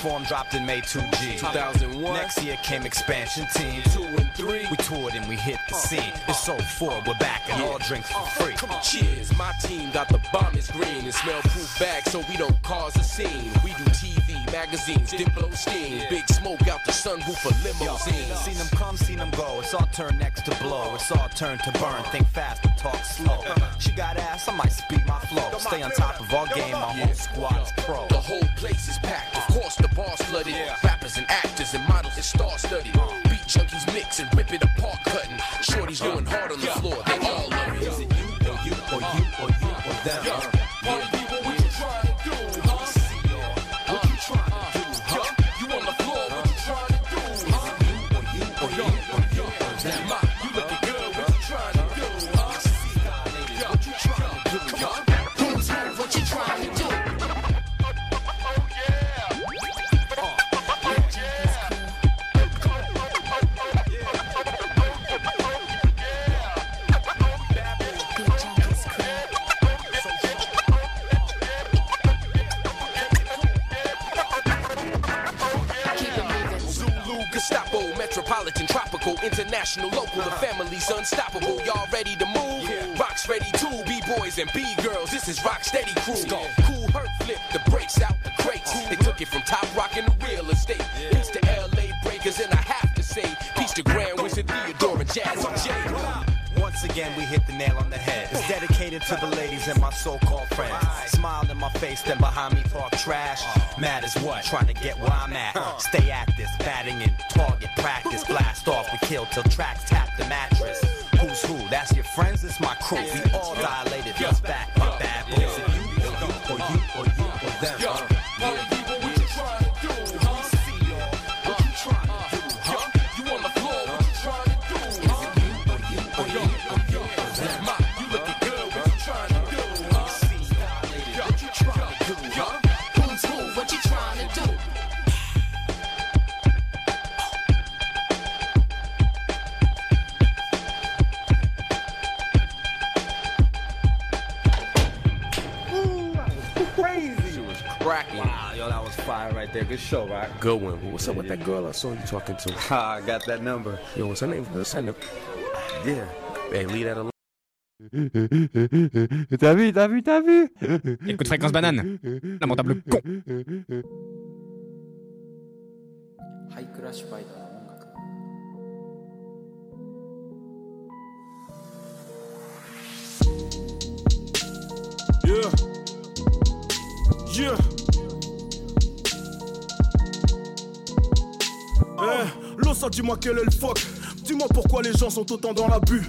Platform dropped in May 2G. 2001. Next year came expansion team. Two and three. We toured and we hit the uh, scene. Uh, it's so four, we're back and all drinks for uh, free. Come on, cheers. My team got the bombest green and smell proof bags so we don't cause a scene. We do TV, magazines, Diplo steam. Big smoke out the sunroof for Yo, limousines. seen them come, seen them go. It's our turn next to blow. It's our turn to burn. Think fast talk slow. She got ass, I might speed my flow. Stay on top of our game, our whole squad's pro. The whole place is packed. Of course, the bar's flooded. Rappers and actors and models and star studded. Beat junkies mix and rip it apart, cutting. Shorties going hard on the floor. They all love it. Is it you, or you, or you, or you, or them? The family's unstoppable. Y'all ready to move? Rocks ready to be boys and B-girls. This is Rock Steady Crew. Cool hurt flip the brakes out the crates. They took it from top rockin' to real estate. Peace to LA breakers, and I have to say, peace to Grand Wizard Theodore and Jazzy J. Once again, we hit the nail on the head. It's dedicated to the ladies and my so-called friends. Smile in my face, then behind me talk trash. Mad as what? Trying to get where I'm at. Stay at this, batting in target practice. Blast off, we kill till tracks tap the mattress. Who's who? That's your friends, it's my crew. We all dilated, let's back my bad boys. It you, or you, or you, or you, or them? right there. Good show, right? Good one. What's up with that girl I saw you talking to? I got that number. Yo, what's her name? What's her name? Yeah. Hey, leave that alone. t'as vu, t'as vu, t'as vu Écoute Fréquence Banane, lamentable con Yeah Yeah Eh, Losa, dis-moi quel est le fuck. Dis-moi pourquoi les gens sont autant dans l'abus.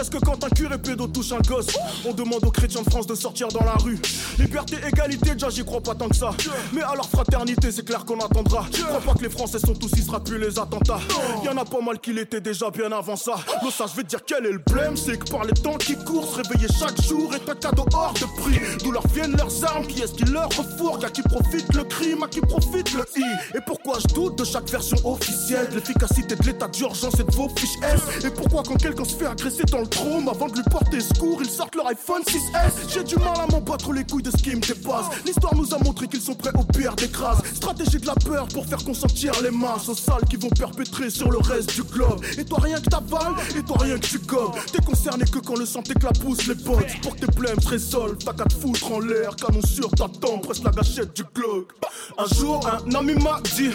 Est-ce que quand un curé pédo touche un gosse, on demande aux chrétiens de France de sortir dans la rue? Liberté, égalité, déjà j'y crois pas tant que ça. Mais alors fraternité, c'est clair qu'on attendra. Je crois pas que les Français sont tous, il sera plus les attentats. Y'en a pas mal qui l'étaient déjà bien avant ça. Losa, je vais dire quel est le problème, c'est que par les temps qui courent, se réveiller chaque jour est un cadeau hors de prix. D'où leur viennent leurs armes, qui est-ce qui leur refourgue, à qui profite le crime, à qui profite le i? Et pourquoi je doute de chaque version officielle, l'efficacité de l'état d'urgence et de vos fiches S. Et pourquoi quand quelqu'un se fait agresser dans le trône, avant de lui porter secours, ils sortent leur iPhone 6S. J'ai du mal à m'en battre les couilles de ce qui me dépasse. L'histoire nous a montré qu'ils sont prêts au pire d'écrase. Stratégie de la peur pour faire consentir les masses aux sales qui vont perpétrer sur le reste du globe. Et toi rien que t'avales, et toi rien que tu gobes. T'es concerné que quand le sang t'éclabousse les potes. Pour tes blèmes résolvent, t'as qu'à te foutre en l'air. Canon sur ta tempe, presse la gâchette du Glock. Un jour, un ami m'a dit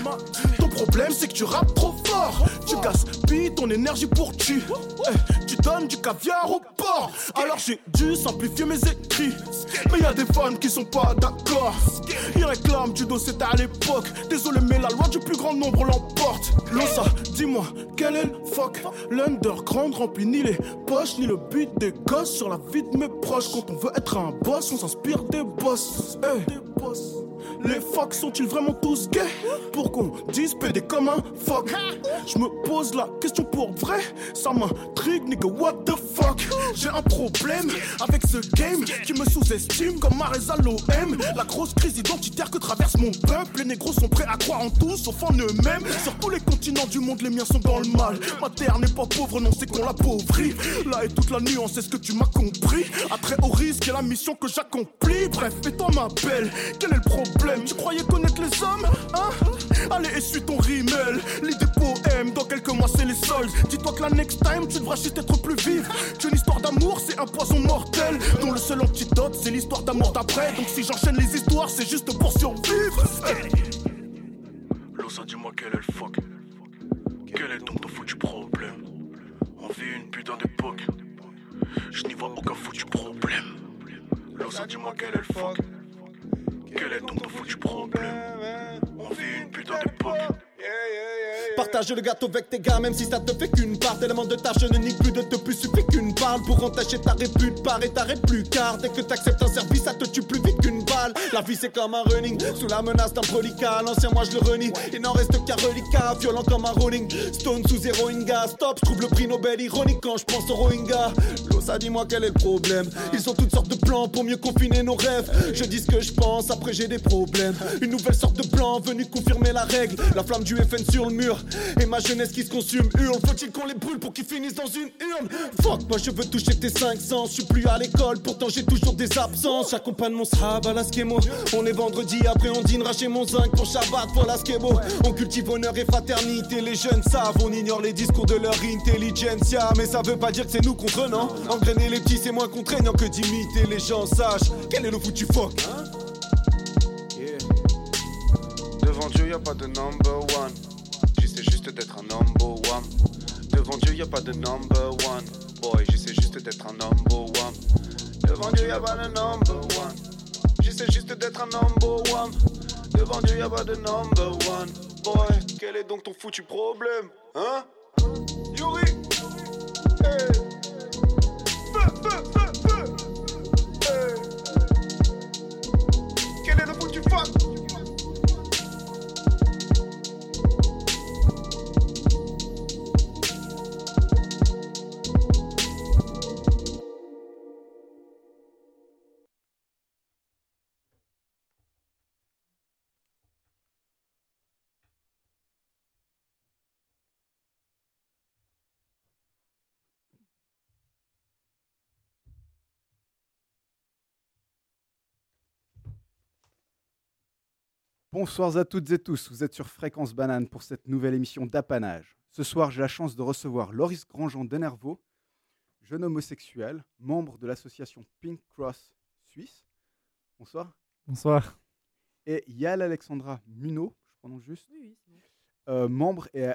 Ton problème, c'est que tu rappes trop fort. Tu gaspilles ton énergie pour tu. Eh, tu donnes du caviar au port. Alors j'ai dû simplifier mes écrits. Mais y a des fans qui sont pas d'accord. Ils réclament du dos, c'était à l'époque. Désolé, mais la loi du plus grand nombre l'emporte. Losa, dis-moi, quel est le fuck? L'underground remplit ni les poches, ni le but des gosses sur la vie de mes proches. Quand on veut être un boss, on s'inspire des boss. Eh. Les fucks sont-ils vraiment tous gays? Pour qu'on dise PD comme un fuck. Je me pose la question pour vrai. Ça m'intrigue nigga what the fuck? J'ai un problème avec ce game Qui me sous-estime comme Mareza l'OM La grosse crise identitaire que traverse mon peuple. Les négros sont prêts à croire en tout sauf en eux-mêmes Sur tous les continents du monde les miens sont dans le mal. Ma terre n'est pas pauvre non c'est qu'on l'appauvrit. Là est toute la nuance est-ce que tu m'as compris? Après au risque et la mission que j'accomplis. Bref et toi ma belle. Quel est le problème? Tu croyais connaître les hommes Hein? Allez, essuie ton rimel. Lis des poèmes, dans quelques mois c'est les soldes. Dis-toi que la next time, tu devras juste être plus vive. Qu'une histoire d'amour, c'est un poison mortel. Dont le seul antidote, c'est l'histoire d'amour d'après. Donc si j'enchaîne les histoires, c'est juste pour survivre. Losa, dis-moi quel est le fuck Quel est donc ton foutu problème? On vit une putain d'époque. Je n'y vois aucun foutu problème. Losa, dis-moi quel est le fuck quel est ton foutu problème? On vit une putain d'époque. Partage le gâteau avec tes gars, même si ça te fait qu'une part. Tellement de tâches, je ne nique plus de te plus, suffit qu'une parle. Pour entacher ta répute, part et t'arrêtes plus. Car dès que t'acceptes un service, ça te tue plus vite qu'une balle. La vie c'est comme un running, sous la menace d'un prolica. L'ancien moi je le renie, il n'en reste qu'un reliquat. Violent comme un rolling, stone sous zéro inga. Stop, je trouve le prix Nobel ironique quand je pense au Rohingya. Losa, dis-moi quel est le problème? Ils ont toutes sortes de plans pour mieux confiner nos rêves. Je dis ce que je pense, après j'ai des problèmes. Une nouvelle sorte de plan venu confirmer la règle. La flamme du FN sur le mur. Et ma jeunesse qui se consume hurle. Faut-il qu'on les brûle pour qu'ils finissent dans une urne? Fuck moi je veux toucher tes 500 Je suis plus à l'école pourtant j'ai toujours des absences. J'accompagne mon sahab à la On est vendredi après on dînera chez mon zinc. Pour Shabbat voilà beau. On cultive honneur et fraternité. Les jeunes savent on ignore les discours de leur intelligentsia. Mais ça veut pas dire que c'est nous contre non? Engrainer les petits c'est moins contraignant que d'imiter les gens sages. Quel est le foutu fuck? Devant Dieu y pas de number one J'essaie juste d'être un number one. Devant Dieu, y a pas de number one. Boy, j'essaie juste d'être un number one. Devant Dieu, y a pas de number one. J'essaie juste d'être un number one. Devant Dieu, y a pas de number one. Boy, quel est donc ton foutu problème? Hein? Yuri! Hey! Feu, feu, feu, feu! Hey! Quel est le foutu fuck? Bonsoir à toutes et tous, vous êtes sur Fréquence Banane pour cette nouvelle émission d'apanage. Ce soir, j'ai la chance de recevoir Loris Grandjean Denervaux, jeune homosexuel, membre de l'association Pink Cross Suisse. Bonsoir. Bonsoir. Et Yael Alexandra Munot, je prononce juste, Oui, oui, c'est bon. euh, membre et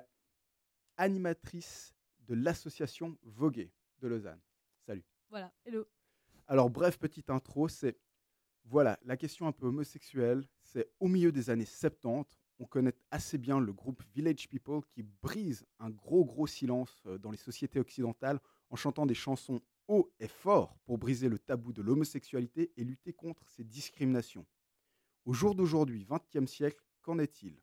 animatrice de l'association Voguer de Lausanne. Salut. Voilà, hello. Alors, bref, petite intro, c'est voilà, la question un peu homosexuelle, c'est au milieu des années 70, on connaît assez bien le groupe Village People qui brise un gros gros silence euh, dans les sociétés occidentales en chantant des chansons haut et fort pour briser le tabou de l'homosexualité et lutter contre ces discriminations. Au jour d'aujourd'hui, 20e siècle, qu'en est-il?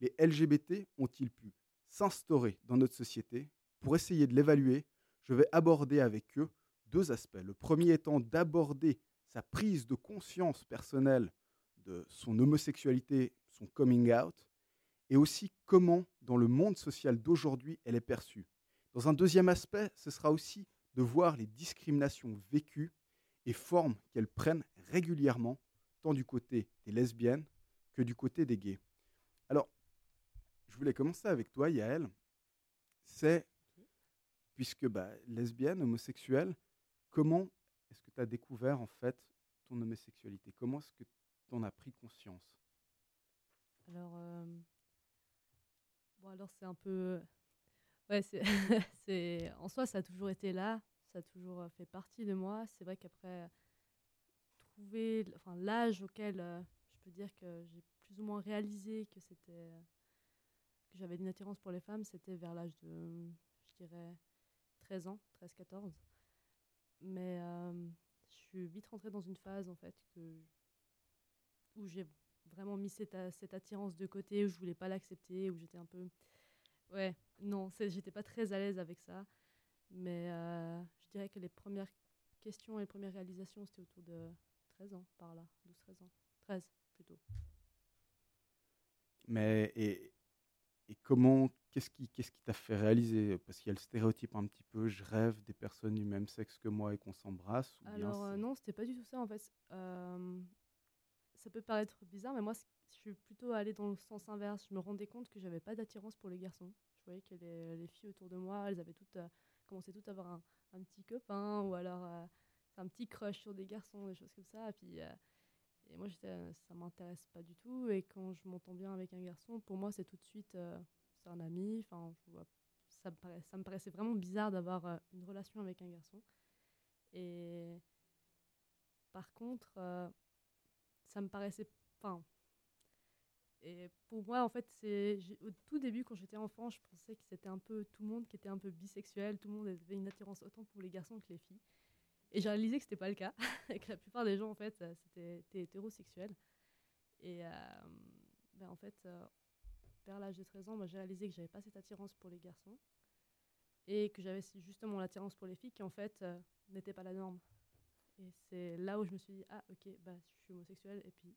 Les LGBT ont-ils pu s'instaurer dans notre société? Pour essayer de l'évaluer, je vais aborder avec eux deux aspects. Le premier étant d'aborder sa prise de conscience personnelle de son homosexualité, son coming out, et aussi comment, dans le monde social d'aujourd'hui, elle est perçue. Dans un deuxième aspect, ce sera aussi de voir les discriminations vécues et formes qu'elles prennent régulièrement, tant du côté des lesbiennes que du côté des gays. Alors, je voulais commencer avec toi, Yael. C'est, puisque bah, lesbienne, homosexuelle, comment est-ce que tu as découvert en fait ton homosexualité? Comment est-ce que tu en as pris conscience? Alors, euh, Bon, alors c'est un peu. Ouais, c'est. en soi, ça a toujours été là. Ça a toujours euh, fait partie de moi. C'est vrai qu'après, trouver enfin, l'âge auquel euh, je peux dire que j'ai plus ou moins réalisé que c'était. que j'avais une attirance pour les femmes, c'était vers l'âge de, je dirais, 13 ans, 13-14. Mais euh, je suis vite rentrée dans une phase, en fait, que, où j'ai vraiment mis cette, cette attirance de côté, où je voulais pas l'accepter, où j'étais un peu. Ouais, non, j'étais pas très à l'aise avec ça. Mais euh, je dirais que les premières questions et les premières réalisations, c'était autour de 13 ans, par là, 12-13 ans. 13 plutôt. Mais et, et comment, qu'est-ce qui qu'est-ce qui t'a fait réaliser? Parce qu'il y a le stéréotype un petit peu, je rêve des personnes du même sexe que moi et qu'on s'embrasse. ou bien Alors euh, non, c'était pas du tout ça en fait. Euh, ça peut paraître bizarre, mais moi, je suis plutôt allée dans le sens inverse. Je me rendais compte que j'avais pas d'attirance pour les garçons. Je voyais que les, les filles autour de moi, elles avaient toutes euh, commencé toutes à avoir un, un petit copain ou alors euh, un petit crush sur des garçons, des choses comme ça. Et puis euh, et moi, j'étais, euh, ça m'intéresse pas du tout. Et quand je m'entends bien avec un garçon, pour moi, c'est tout de suite, euh, c'est un ami. Enfin, ça me paraissait vraiment bizarre d'avoir euh, une relation avec un garçon. Et par contre, ça me paraissait. Enfin. Et pour moi, en fait, c'est au tout début, quand j'étais enfant, je pensais que c'était un peu tout le monde qui était un peu bisexuel, tout le monde avait une attirance autant pour les garçons que les filles. Et j'ai réalisé que c'était pas le cas, et que la plupart des gens, en fait, euh, c'était étaient hétérosexuels. Et euh, ben, en fait, euh, vers l'âge de 13 ans, j'ai réalisé que j'avais pas cette attirance pour les garçons et que j'avais justement l'attirance pour les filles qui, en fait, n'était pas la norme. Et c'est là où je me suis dit, ah, ok, bah, je suis homosexuelle. Et puis,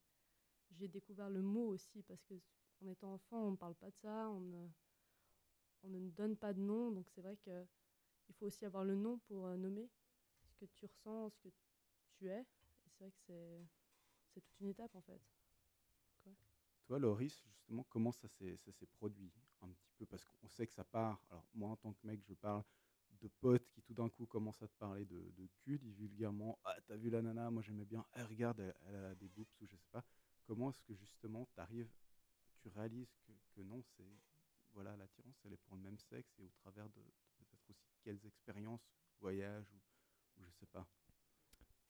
j'ai découvert le mot aussi, parce que en étant enfant, on ne parle pas de ça, on ne, on ne donne pas de nom. Donc, c'est vrai que il faut aussi avoir le nom pour nommer que tu ressens, ce que tu es. Et c'est vrai que c'est, c'est toute une étape, en fait. Toi, Loris, justement, comment ça s'est produit un petit peu? Parce qu'on sait que ça part. Alors, moi, en tant que mec, je parle de potes qui tout d'un coup commencent à te parler de, cul, disent vulgairement Ah, t'as vu la nana? Moi, j'aimais bien. Ah, regarde, elle, a des boobs ou je sais pas. Comment est-ce que justement, t'arrives, tu réalises que, non, c'est. Voilà, l'attirance, elle est pour le même sexe et au travers de, peut-être aussi quelles expériences, voyages ou je sais pas.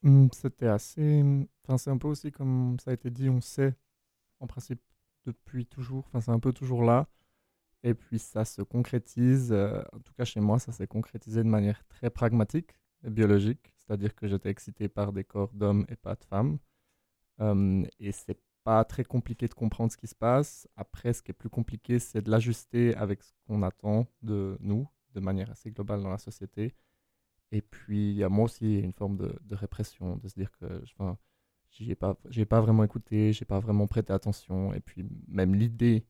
Hmm, C'était assez. Enfin, c'est un peu aussi comme ça a été dit, on sait en principe depuis toujours. Enfin, c'est un peu toujours là. Et puis ça se concrétise. euh, en tout cas, chez moi, ça s'est concrétisé de manière très pragmatique et biologique. C'est-à-dire que j'étais excité par des corps d'hommes et pas de femmes. Euh, et c'est pas très compliqué de comprendre ce qui se passe. Après, ce qui est plus compliqué, c'est de l'ajuster avec ce qu'on attend de nous, de manière assez globale dans la société. Et puis, il y a moi aussi une forme de, de répression, de se dire que enfin, j'y ai pas, j'ai pas vraiment écouté, j'ai pas vraiment prêté attention. Et puis, même l'idée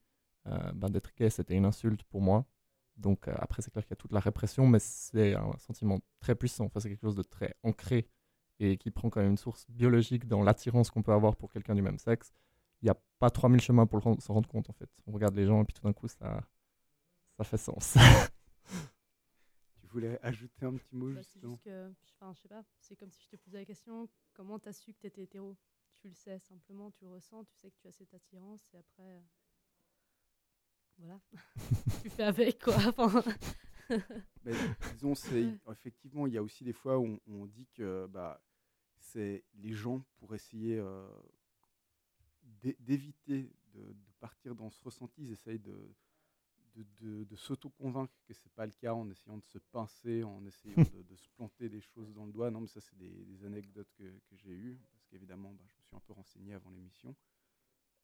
euh, ben, d'être gay, c'était une insulte pour moi. Donc, euh, après, c'est clair qu'il y a toute la répression, mais c'est un sentiment très puissant. Enfin, c'est quelque chose de très ancré et qui prend quand même une source biologique dans l'attirance qu'on peut avoir pour quelqu'un du même sexe. Il n'y a pas 3000 chemins pour s'en rendre compte, en fait. On regarde les gens et puis tout d'un coup, ça, ça fait sens. Tu voulais ajouter un petit mot Bah, justement. juste que, enfin, je sais pas, c'est comme si je te posais la question comment t'as su que t'étais hétéro? Tu le sais simplement, tu le ressens, tu sais que tu as cette attirance et après, euh, voilà, tu fais avec quoi. Enfin, Ben, disons, c'est effectivement, il y a aussi des fois où on, on dit que bah, c'est les gens pour essayer euh, d'é- d'éviter de, de partir dans ce ressenti, ils essayent de, de, de, de s'auto-convaincre que c'est pas le cas en essayant de se pincer, en essayant de, de se planter des choses dans le doigt. Non, mais ça, c'est des, des anecdotes que, que j'ai eues, parce qu'évidemment, bah, je me suis un peu renseigné avant l'émission.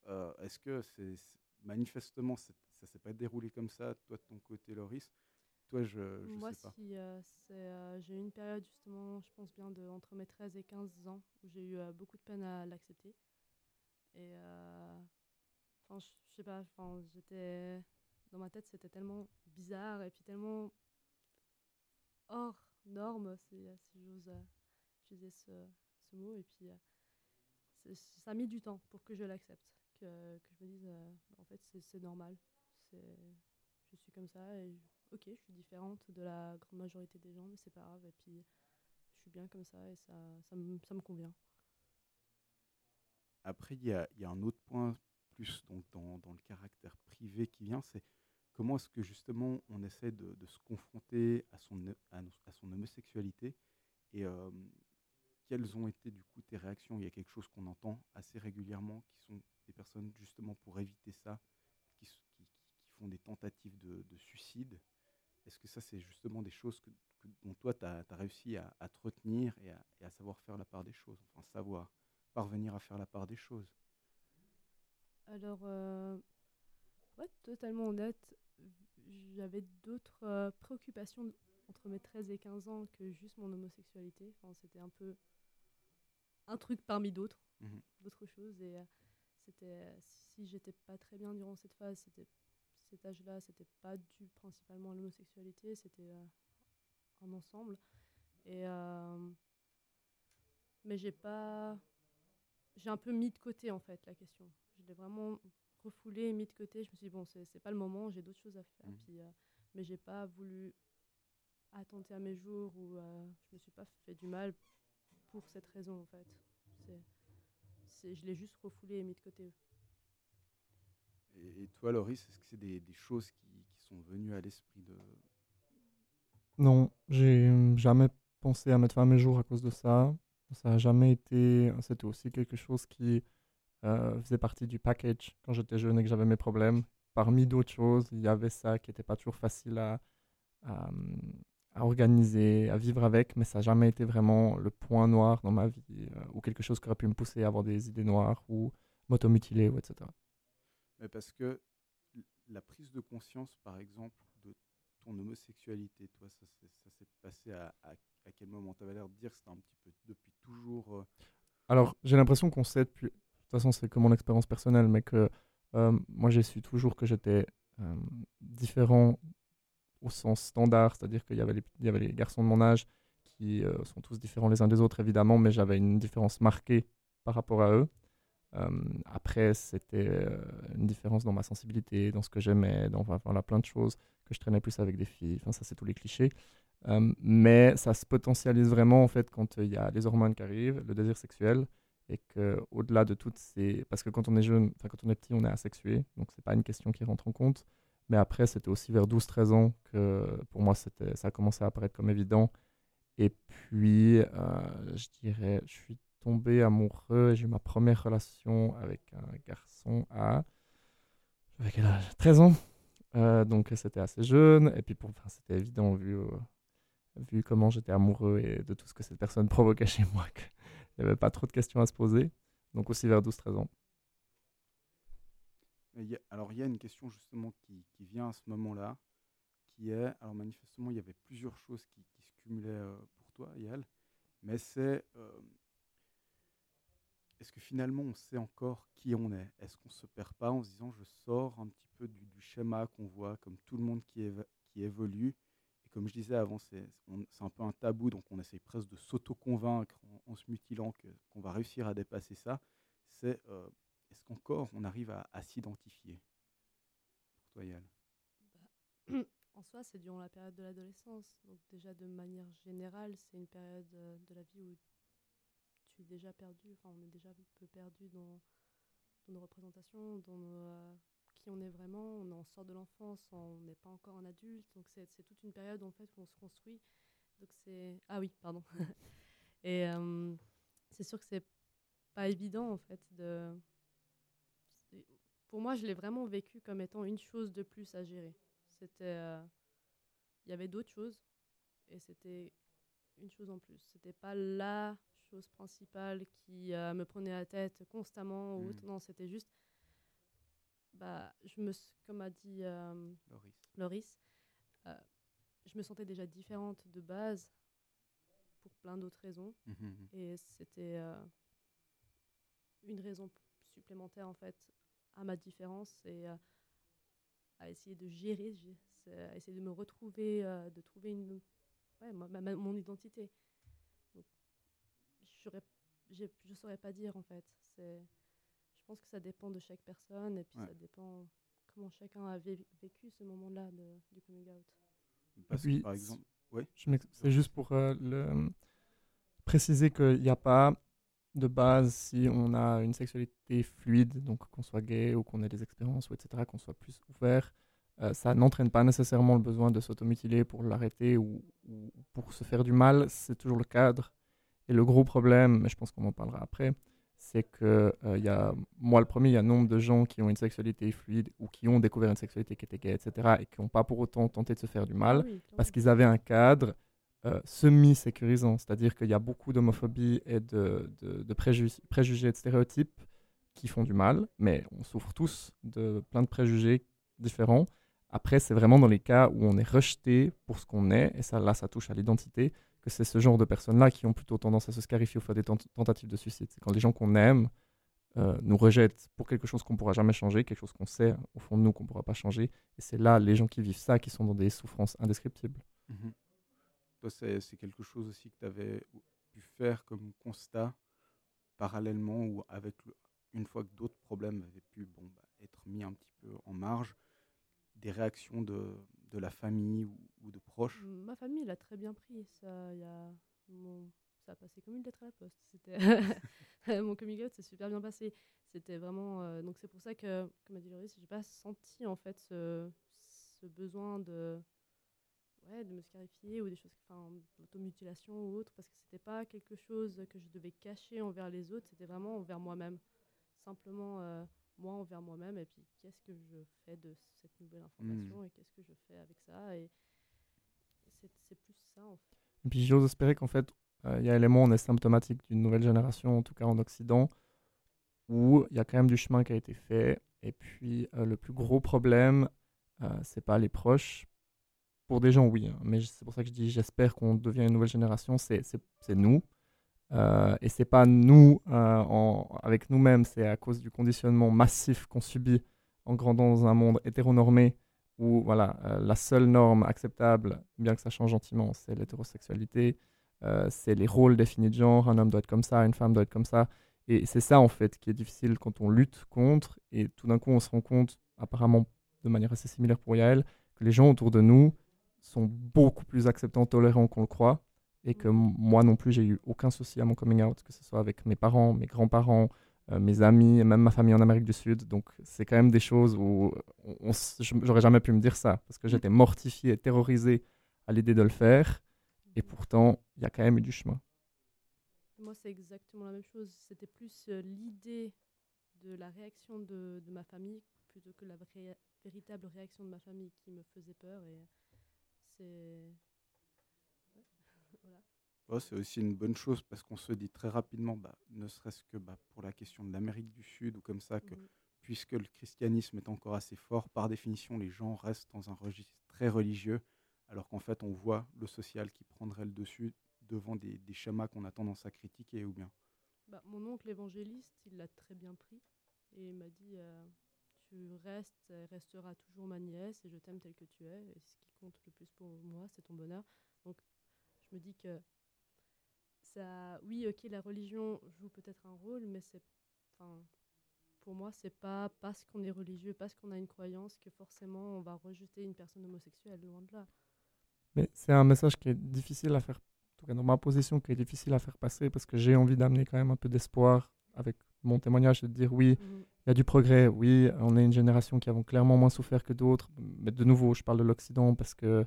Euh, Est-ce que c'est manifestement, ça s'est pas déroulé comme ça, toi de ton côté, Loris? Toi, je, je moi, sais pas. si euh, euh, j'ai eu une période justement, je pense bien de entre mes 13 et 15 ans où j'ai eu beaucoup de peine à l'accepter. Et enfin, je sais pas, j'étais dans ma tête, c'était tellement bizarre et puis tellement hors norme, si, j'ose euh, utiliser ce, ce mot. Et puis, euh, ça a mis du temps pour que je l'accepte, que, je me dise, euh, en fait, c'est normal. Je suis comme ça et ok, je suis différente de la grande majorité des gens, mais c'est pas grave. Et puis, je suis bien comme ça et ça, me, ça me convient. Après, il y a un autre point plus donc dans, dans le caractère privé qui vient, c'est comment est-ce que justement on essaie de, se confronter à son, à, son homosexualité et euh, quelles ont été du coup tes réactions? Il y a quelque chose qu'on entend assez régulièrement qui sont des personnes justement pour éviter ça, qui, font des tentatives de, de suicide. Est-ce que ça c'est justement des choses que, dont toi tu as, réussi à, te retenir et à savoir faire la part des choses, enfin savoir parvenir à faire la part des choses? Alors, euh, être totalement honnête, j'avais d'autres euh, préoccupations entre mes 13 et 15 ans que juste mon homosexualité. Enfin, c'était un peu un truc parmi d'autres, Mhm. d'autres choses. Et euh, c'était, si j'étais pas très bien durant cette phase, c'était cet âge-là, c'était pas dû principalement à l'homosexualité, c'était un ensemble. Et mais j'ai pas, j'ai un peu mis de côté en fait la question. Je l'ai vraiment refoulé et mis de côté. Je me suis dit bon, c'est c'est pas le moment, j'ai d'autres choses à faire. Mhm. Puis, euh, mais j'ai pas voulu attenter à mes jours ou euh, je me suis pas fait du mal pour cette raison en fait. C'est, je l'ai juste refoulé et mis de côté. Et, et toi, Loris, est-ce que c'est des, des choses qui, qui sont venues à l'esprit de... Non, j'ai jamais pensé à mettre fin à mes jours à cause de ça. Ça a jamais été. C'était aussi quelque chose qui euh, faisait partie du package quand j'étais jeune et que j'avais mes problèmes. Parmi d'autres choses, il y avait ça qui n'était pas toujours facile à, à, à organiser, à vivre avec, mais ça n'a jamais été vraiment le point noir dans ma vie euh, ou quelque chose qui aurait pu me pousser à avoir des idées noires ou m'automutiler ou etc. Mais parce que la prise de conscience, par exemple, de ton homosexualité, toi, ça, s'est- ça s'est passé à, à, à quel moment? Tu avais l'air de dire que c'était un petit peu depuis toujours. euh, Alors, j'ai l'impression qu'on sait depuis. Façon, c'est que mon expérience personnelle, mais que euh, moi, j'ai su toujours que j'étais euh, différent au sens standard, c'est-à-dire qu'il y, avait les- y avait les garçons de mon âge qui euh, sont tous différents les uns des autres, évidemment, mais j'avais une différence marquée par rapport à eux. Après, c'était une différence dans ma sensibilité, dans ce que j'aimais, dans voilà, plein de choses, que je traînais plus avec des filles, enfin, ça, c'est tous les clichés. Mais ça se potentialise vraiment, en fait, quand il y a les hormones qui arrivent, le désir sexuel, et que au-delà de toutes ces... Parce que quand on est jeune, enfin, quand on est petit, on est asexué, donc c'est pas une question qui rentre en compte. Mais après, c'était aussi vers 12-13 ans que pour moi, ça a commencé à apparaître comme évident. Et puis, euh, je dirais, je suis tombé amoureux. J'ai eu ma première relation avec un garçon à. J'avais quel âge? 13 ans. Euh, donc, c'était assez jeune. Et puis, pour, enfin, c'était évident vu, euh, vu comment j'étais amoureux et de tout ce que cette personne provoquait chez moi qu'il n'y avait pas trop de questions à se poser. Donc, aussi vers 12-13 ans. il alors, il y a une question justement qui, qui vient à ce moment-là, qui est, alors manifestement, il y avait plusieurs choses qui, qui se cumulaient euh, pour toi, Yael, mais c'est, euh, est-ce que finalement on sait encore qui on est? Est-ce qu'on se perd pas en se disant, je sors un petit peu du, schéma qu'on voit, comme tout le monde qui, évolue, comme je disais avant, c'est un peu un tabou, donc on essaye presque de s'auto-convaincre en, se mutilant qu'on va réussir à dépasser ça. C'est euh, est-ce qu'encore on arrive à, s'identifier Pour toi, En soi, c'est durant la période de l'adolescence. Donc déjà, de manière générale, c'est une période euh, de la vie où tu es déjà perdu, enfin on est déjà un peu perdu dans, dans nos représentations, dans nos, euh, on est vraiment. On en sort de l'enfance, on n'est pas encore un adulte. Donc c'est c'est toute une période en fait où on se construit. Donc c'est ah oui, pardon. Et euh, c'est sûr que c'est pas évident en fait de. Pour moi, je l'ai vraiment vécu comme étant une chose de plus à gérer. C'était, euh, il y avait d'autres choses et c'était une chose en plus. C'était pas la chose principale qui euh, me prenait la tête constamment ou autre. Mm. Non, c'était juste, bah, je me, comme a dit euh, Loris. Loris, euh, je me sentais déjà différente de base pour plein d'autres raisons. Mhm. Et c'était euh, une raison supplémentaire en fait à ma différence et à essayer de gérer, à essayer de me retrouver, de trouver une, ouais, ma- ma- ma- mon identité. Donc, je ne saurais pas dire en fait. C'est, pense que ça dépend de chaque personne et puis Ouais. ça dépend comment chacun a vé- vécu ce moment-là de- du coming out. Parce que, Oui, par exemple, je C'est juste pour euh, le, préciser qu'il n'y a pas de base si on a une sexualité fluide, donc qu'on soit gay ou qu'on ait des expériences, ou etc., qu'on soit plus ouvert. euh, ça n'entraîne pas nécessairement le besoin de s'automutiler pour l'arrêter ou, ou pour se faire du mal, c'est toujours le cadre. Et le gros problème, mais je pense qu'on en parlera après, c'est que euh, y a, moi le premier, il y a un nombre de gens qui ont une sexualité fluide ou qui ont découvert une sexualité qui était gay, etc., et qui n'ont pas pour autant tenté de se faire du mal, Ah oui, parce qu'ils avaient un cadre euh, semi-sécurisant. C'est-à-dire qu'il y a beaucoup d'homophobie et de, de, de préju- préjugés et de stéréotypes qui font du mal, mais on souffre tous de plein de préjugés différents. Après, c'est vraiment dans les cas où on est rejeté pour ce qu'on est, et ça, là, ça touche à l'identité, que c'est ce genre de personnes-là qui ont plutôt tendance à se scarifier ou faire des tent- tentatives de suicide. C'est quand les gens qu'on aime euh, nous rejettent pour quelque chose qu'on ne pourra jamais changer, quelque chose qu'on sait au fond de nous qu'on ne pourra pas changer, et c'est là, les gens qui vivent ça, qui sont dans des souffrances indescriptibles. Mhm. Toi, c'est quelque chose aussi que tu avais pu faire comme constat parallèlement ou avec une fois que d'autres problèmes avaient pu bon, bah, être mis un petit peu en marge, des réactions de, de la famille ou, ou de proches? Ma famille l'a très bien pris. Ça, y a... mon- ça a passé comme une lettre à la poste. C'était mon coming out, c'est super bien passé. C'était vraiment. euh, Donc c'est pour ça que, comme a dit Loris, j'ai pas senti en fait ce, ce besoin de ouais, de me scarifier ou des choses, enfin, d'automutilation ou autre, parce que c'était pas quelque chose que je devais cacher envers les autres. C'était vraiment envers moi-même. Simplement euh, moi envers moi-même. Et puis qu'est-ce que je fais de cette nouvelle information et qu'est-ce que je fais avec ça et c'est c'est plus ça en fait. Et puis j'ose espérer qu'en fait, euh, il y a élément, on est symptomatique d'une nouvelle génération, en tout cas en Occident, où il y a quand même du chemin qui a été fait. Et puis euh, le plus gros problème, euh, c'est pas les proches. Pour des gens, oui, hein, mais c'est pour ça que je dis j'espère qu'on devient une nouvelle génération, c'est nous. Euh, et c'est pas nous euh, avec nous-mêmes, c'est à cause du conditionnement massif qu'on subit en grandant dans un monde hétéronormé où voilà, euh, la seule norme acceptable, bien que ça change gentiment, c'est l'hétérosexualité, euh, c'est les rôles définis de genre, un homme doit être comme ça, une femme doit être comme ça. Et c'est ça en fait qui est difficile quand on lutte contre, et tout d'un coup on se rend compte, apparemment de manière assez similaire pour Yael, que les gens autour de nous sont beaucoup plus acceptants, tolérants qu'on le croit, et que moi non plus j'ai eu aucun souci à mon coming out, que ce soit avec mes parents, mes grands-parents, euh, mes amis, même ma famille en Amérique du Sud. Donc c'est quand même des choses où j'aurais jamais pu me dire ça, parce que j'étais mortifié et terrorisé à l'idée de le faire, et pourtant il y a quand même eu du chemin. Moi, c'est exactement la même chose. C'était plus euh, l'idée de la réaction de, de ma famille plutôt que la véritable réaction de ma famille qui me faisait peur. Et c'est. C'est aussi une bonne chose parce qu'on se dit très rapidement, bah, ne serait-ce que bah, pour la question de l'Amérique du Sud ou comme ça, que Mhm. puisque le christianisme est encore assez fort, par définition, les gens restent dans un registre très religieux, alors qu'en fait, on voit le social qui prendrait le dessus devant des, des schémas qu'on a tendance à critiquer ou bien. Bah, mon oncle évangéliste, il l'a très bien pris et il m'a dit euh, Tu restes, et resteras toujours ma nièce et je t'aime tel que tu es. Et ce qui compte le plus pour moi, c'est ton bonheur. Donc, je me dis que ça, oui, ok, la religion joue peut-être un rôle, mais c'est, enfin, pour moi, c'est pas parce qu'on est religieux, parce qu'on a une croyance que forcément on va rejeter une personne homosexuelle, loin de là. Mais c'est un message qui est difficile à faire, en tout cas dans ma position, qui est difficile à faire passer parce que j'ai envie d'amener quand même un peu d'espoir avec mon témoignage et de dire oui, il Mhm. y a du progrès, oui, on est une génération qui avons clairement moins souffert que d'autres, mais de nouveau, je parle de l'Occident parce que,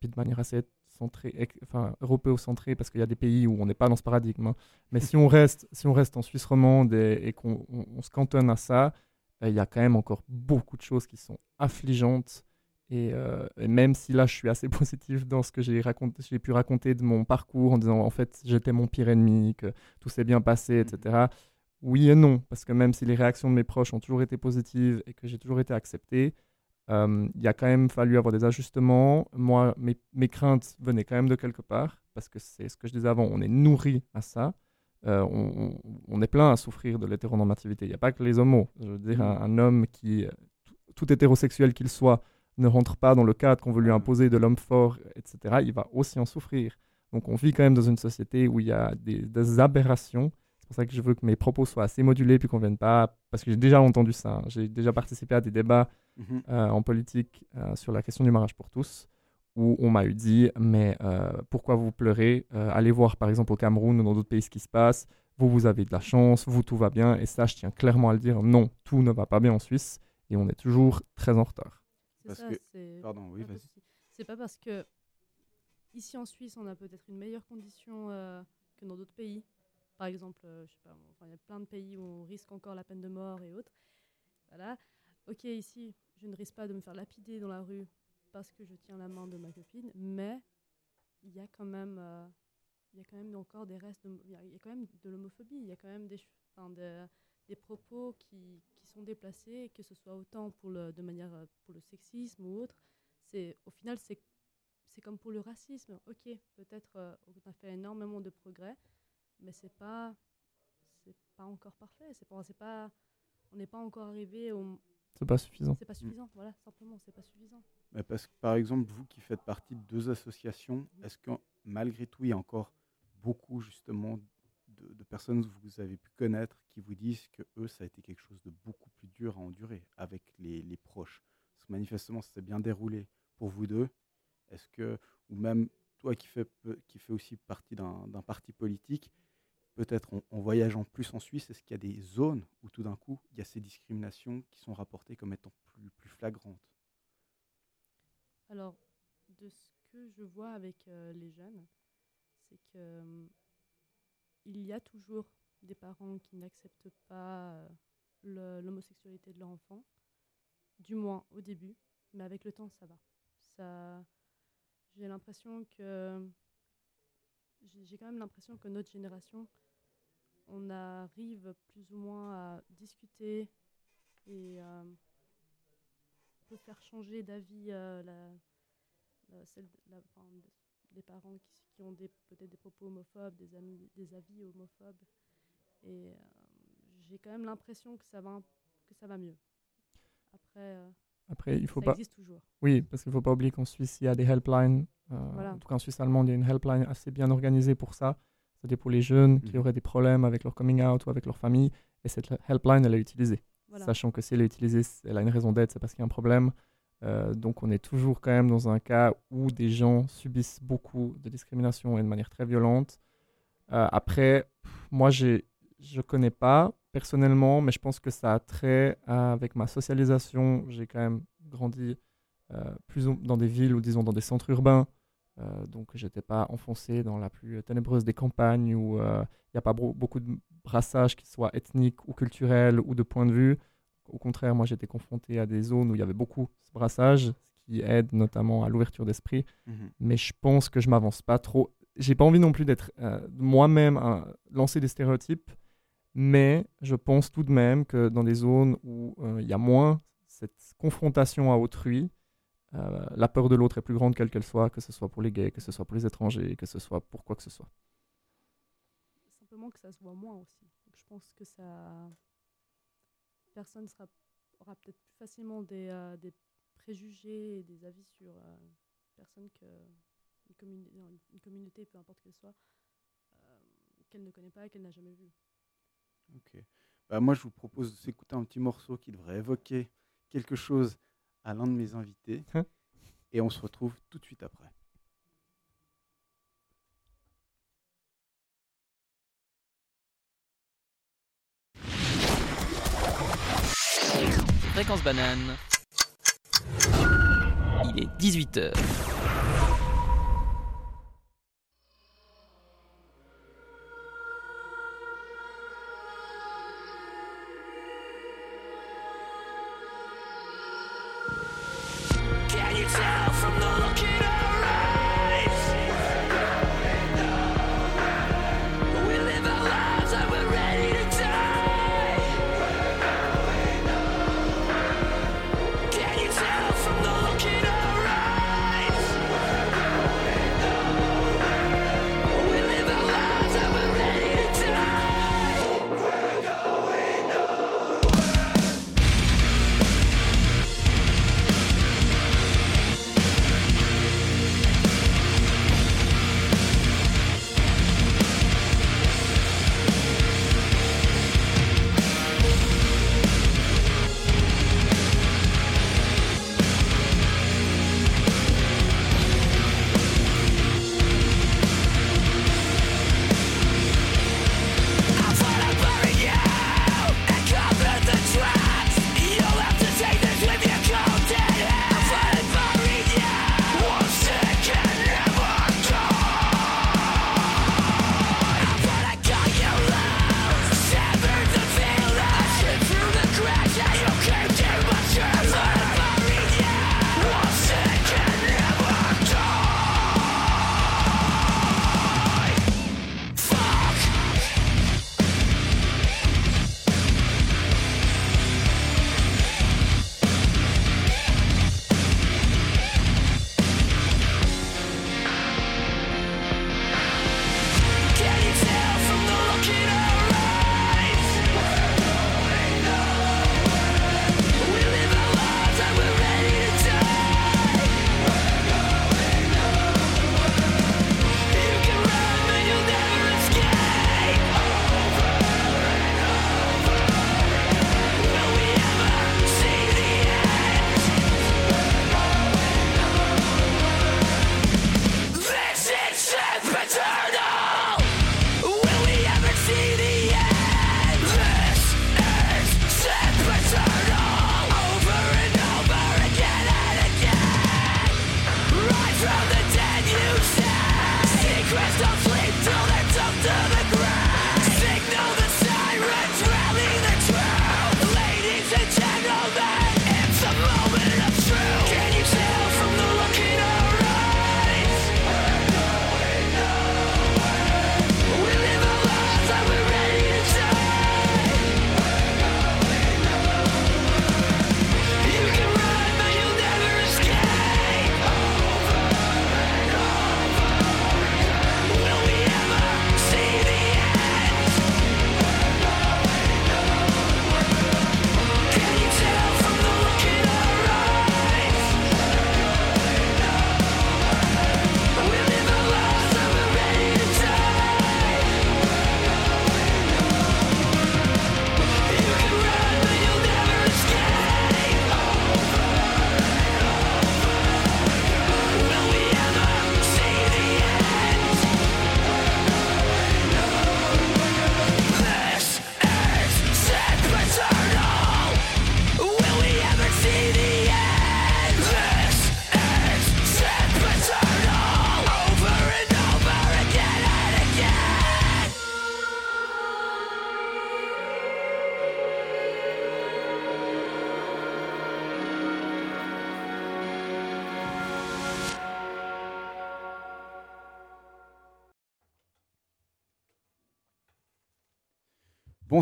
puis de manière assez centrée, ec- enfin, européocentrée, parce qu'il y a des pays où on n'est pas dans ce paradigme. hein. Mais si on reste, si on reste en Suisse romande et, et qu'on on- on se cantonne à ça, euh, il y a quand même encore beaucoup de choses qui sont affligeantes. Et, euh, et même si là, je suis assez positif dans ce que j'ai raconté, j'ai pu raconter de mon parcours en disant en fait j'étais mon pire ennemi, que tout s'est bien passé, etc. Oui et non, parce que même si les réactions de mes proches ont toujours été positives et que j'ai toujours été accepté, euh, il a quand même fallu avoir des ajustements. Moi, mes, mes craintes venaient quand même de quelque part, parce que c'est ce que je disais avant, on est nourri à ça. Euh, on, on- est plein à souffrir de l'hétéronormativité. Il n'y a pas que les homos. Je veux dire, un, un homme qui, tout- tout hétérosexuel qu'il soit, ne rentre pas dans le cadre qu'on veut lui imposer de l'homme fort, etc., il va aussi en souffrir. Donc on vit quand même dans une société où il y a des, des aberrations. C'est pour ça que je veux que mes propos soient assez modulés, puis qu'on vienne pas... Parce que j'ai déjà entendu ça. hein. J'ai déjà participé à des débats Mhm. euh, en politique euh, sur la question du mariage pour tous, où on m'a eu dit, mais euh, pourquoi vous pleurez Euh, Allez voir par exemple au Cameroun ou dans d'autres pays ce qui se passe. Vous, vous avez de la chance, vous, tout va bien. Et ça, je tiens clairement à le dire, non, tout ne va pas bien en Suisse et on est toujours très en retard. C'est Parce ça, que- c'est- pardon, oui, pas de vas-y. souci. C'est pas parce que ici en Suisse, on a peut-être une meilleure condition euh, que dans d'autres pays. Par exemple, euh, il y a plein de pays où on risque encore la peine de mort et autres. Voilà. Ok, ici, je ne risque pas de me faire lapider dans la rue parce que je tiens la main de ma copine, mais il y a quand même, euh, il y a quand même encore des restes, de- y, y a quand même de l'homophobie, il y a quand même des, des propos qui, qui sont déplacés, que ce soit autant pour le, de manière euh, pour le sexisme ou autre. C'est au final c'est c'est comme pour le racisme. Ok, peut-être euh, on a fait énormément de progrès, mais c'est pas c'est pas encore parfait. C'est pas c'est pas on n'est pas encore arrivé au C'est pas suffisant. C'est pas suffisant. Voilà, simplement, c'est pas suffisant. Mais parce que, par exemple, vous qui faites partie de deux associations, est-ce que malgré tout, il y a encore beaucoup justement de, de personnes que vous avez pu connaître qui vous disent que eux, ça a été quelque chose de beaucoup plus dur à endurer avec les, les proches? Parce que manifestement, ça s'est bien déroulé pour vous deux. Est-ce que, ou même toi qui fais, qui fais aussi partie d'un d'un parti politique, peut-être en, voyageant plus en Suisse, est-ce qu'il y a des zones où tout d'un coup, il y a ces discriminations qui sont rapportées comme étant plus, flagrantes? Alors, de ce que je vois avec euh, les jeunes, c'est que euh, il y a toujours des parents qui n'acceptent pas euh, l'homosexualité de leur enfant, du moins au début, mais avec le temps, ça va. Ça, j'ai l'impression que j'ai quand même l'impression que notre génération, on arrive plus ou moins à discuter et euh, peut faire changer d'avis euh, la, la- celle de- la- enfin, de- les parents qui, qui ont des- peut-être des propos homophobes, des, amis, des avis homophobes. Et euh, j'ai quand même l'impression que ça va, que ça va mieux. Après, Après, il faut ça pas. existe toujours. Oui, parce qu'il ne faut pas oublier qu'en Suisse, il y a des helplines. Voilà. En tout cas, en Suisse allemande, il y a une helpline assez bien organisée pour ça. C'est-à-dire pour les jeunes qui Mhm. auraient des problèmes avec leur coming out ou avec leur famille. Et cette helpline, elle est utilisée. Voilà. Sachant que si elle est utilisée, elle a une raison d'être, c'est parce qu'il y a un problème. Euh, donc, on est toujours quand même dans un cas où des gens subissent beaucoup de discrimination et de manière très violente. Euh, après, moi, j'ai- je ne connais pas personnellement, mais je pense que ça a trait à- avec ma socialisation. J'ai quand même grandi euh, plus ou- dans des villes ou disons dans des centres urbains. Euh, donc, j'étais pas enfoncé dans la plus ténébreuse des campagnes où euh, il n'y a pas beaucoup de brassage, qui soit ethnique ou culturel ou de point de vue. Au contraire, moi, j'étais confronté à des zones où il y avait beaucoup ce brassage, ce qui aide notamment à l'ouverture d'esprit. Mhm. Mais je pense que je m'avance pas trop. J'ai pas envie non plus d'être euh, moi-même à lancer des stéréotypes, mais je pense tout de même que dans des zones où euh, il y a moins cette confrontation à autrui, euh, la peur de l'autre est plus grande quelle qu'elle soit, que ce soit pour les gays, que ce soit pour les étrangers, que ce soit pour quoi que ce soit. Simplement que ça se voit moins aussi. Donc, je pense que ça. Personne sera, aura peut-être plus facilement des, euh, des préjugés et des avis sur euh, personne que une, communi- non, une- une communauté, peu importe qu'elle soit, euh, qu'elle ne connaît pas et qu'elle n'a jamais vue. Ok. Bah, moi, je vous propose de s'écouter un petit morceau qui devrait évoquer quelque chose à l'un de mes invités. et on se retrouve tout de suite après. Fréquence banane. Il est 18h.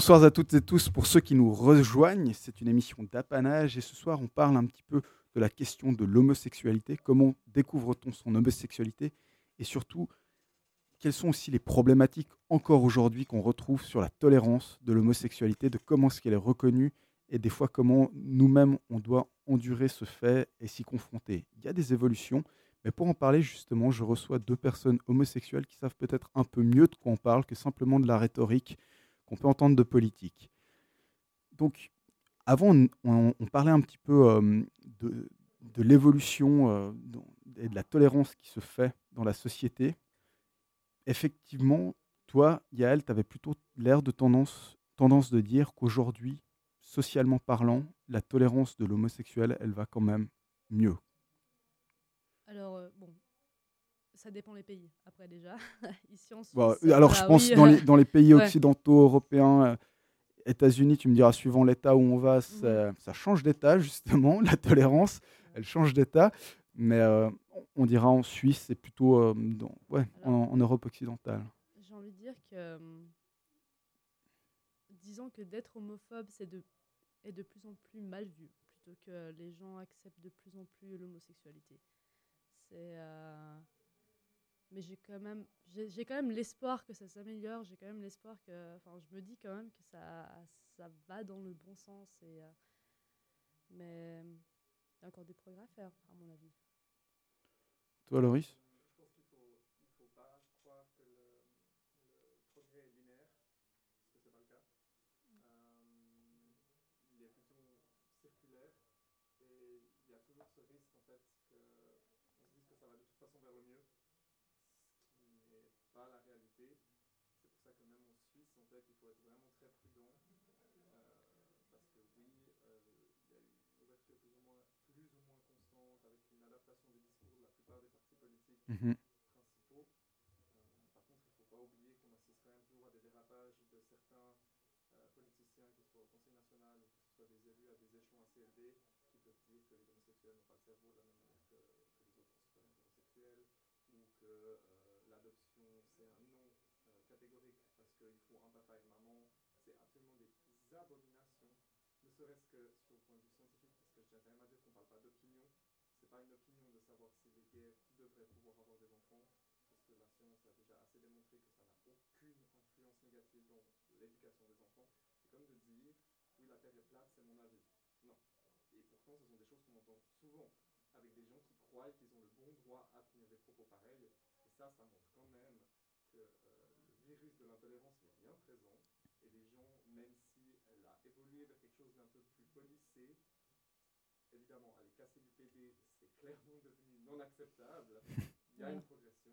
Bonsoir à toutes et tous pour ceux qui nous rejoignent. C'est une émission d'apanage et ce soir on parle un petit peu de la question de l'homosexualité. Comment découvre-t-on son homosexualité? Et surtout quelles sont aussi les problématiques encore aujourd'hui qu'on retrouve sur la tolérance de l'homosexualité, de comment est-ce qu'elle est reconnue? Et des fois comment nous-mêmes on doit endurer ce fait et s'y confronter? Il y a des évolutions, mais pour en parler justement, je reçois deux personnes homosexuelles qui savent peut-être un peu mieux de quoi on parle que simplement de la rhétorique qu'on peut entendre de politique. Donc, avant, on, parlait un petit peu euh, de, l'évolution euh, et de la tolérance qui se fait dans la société. Effectivement, toi, Yael, tu avais plutôt l'air de tendance, tendance de dire qu'aujourd'hui, socialement parlant, la tolérance de l'homosexuel, elle va quand même mieux. Alors, euh, bon, ça dépend les pays, après déjà. Ici en Suisse. Bon, alors, je bah pense oui, dans les, dans les pays ouais. occidentaux, européens, euh, États-Unis, tu me diras, suivant l'État où on va, ça, ça change d'État, justement, la tolérance, elle change d'État. Mais euh, on- dira en Suisse, c'est plutôt euh, dans, ouais, en, en Europe occidentale. J'ai envie de dire que, disons que d'être homophobe, c'est de, est de plus en plus mal vu, plutôt que les gens acceptent de plus en plus l'homosexualité. C'est, euh, mais j'ai quand même, j'ai quand même l'espoir que ça s'améliore. J'ai quand même l'espoir que, enfin, je me dis quand même que ça, ça va dans le bon sens. Et, euh, mais il y a encore des progrès à faire, à mon avis. Toi, Loris il est plutôt circulaire et il y a toujours ce risque en fait que on se dise que ça va de toute façon vers le mieux, ce qui n'est pas la réalité. C'est pour ça que même en Suisse en fait il faut être vraiment très prudent euh, parce que oui euh, il y a eu une ouverture plus ou moins plus ou moins constante avec une adaptation des discours de la plupart des partis politiques Mhm. principaux. Euh, par contre, il ne faut pas oublier qu'on assiste quand même toujours à des dérapages de certains politiciens, qu'ils soient au Conseil national ou que ce soit des élus à des échelons assez élevés, qui peuvent dire que les homosexuels n'ont pas le cerveau de la même manière que, que les autres citoyens hétérosexuels, ou que euh, l'adoption c'est un non parce qu'il faut un papa et une maman. C'est absolument des abominations, ne serait-ce que sur le point de vue scientifique, parce que je tiens quand même à dire qu'on ne parle pas d'opinion. C'est pas une opinion de savoir si les gays devraient pouvoir avoir des enfants, parce que la science a déjà assez démontré que ça n'a aucune influence négative dans l'éducation des enfants. C'est comme de dire, oui, la Terre est plate, c'est mon avis. Non. Et pourtant, ce sont des choses qu'on entend souvent avec des gens qui croient qu'ils ont le bon droit à tenir des propos pareils. Et ça, ça montre quand même que euh, virus de l'intolérance est bien présent. Et les gens, même si elle a évolué vers quelque chose d'un peu plus policé, évidemment, aller casser du PD, c'est clairement devenu non acceptable. Il y a Ouais. une progression,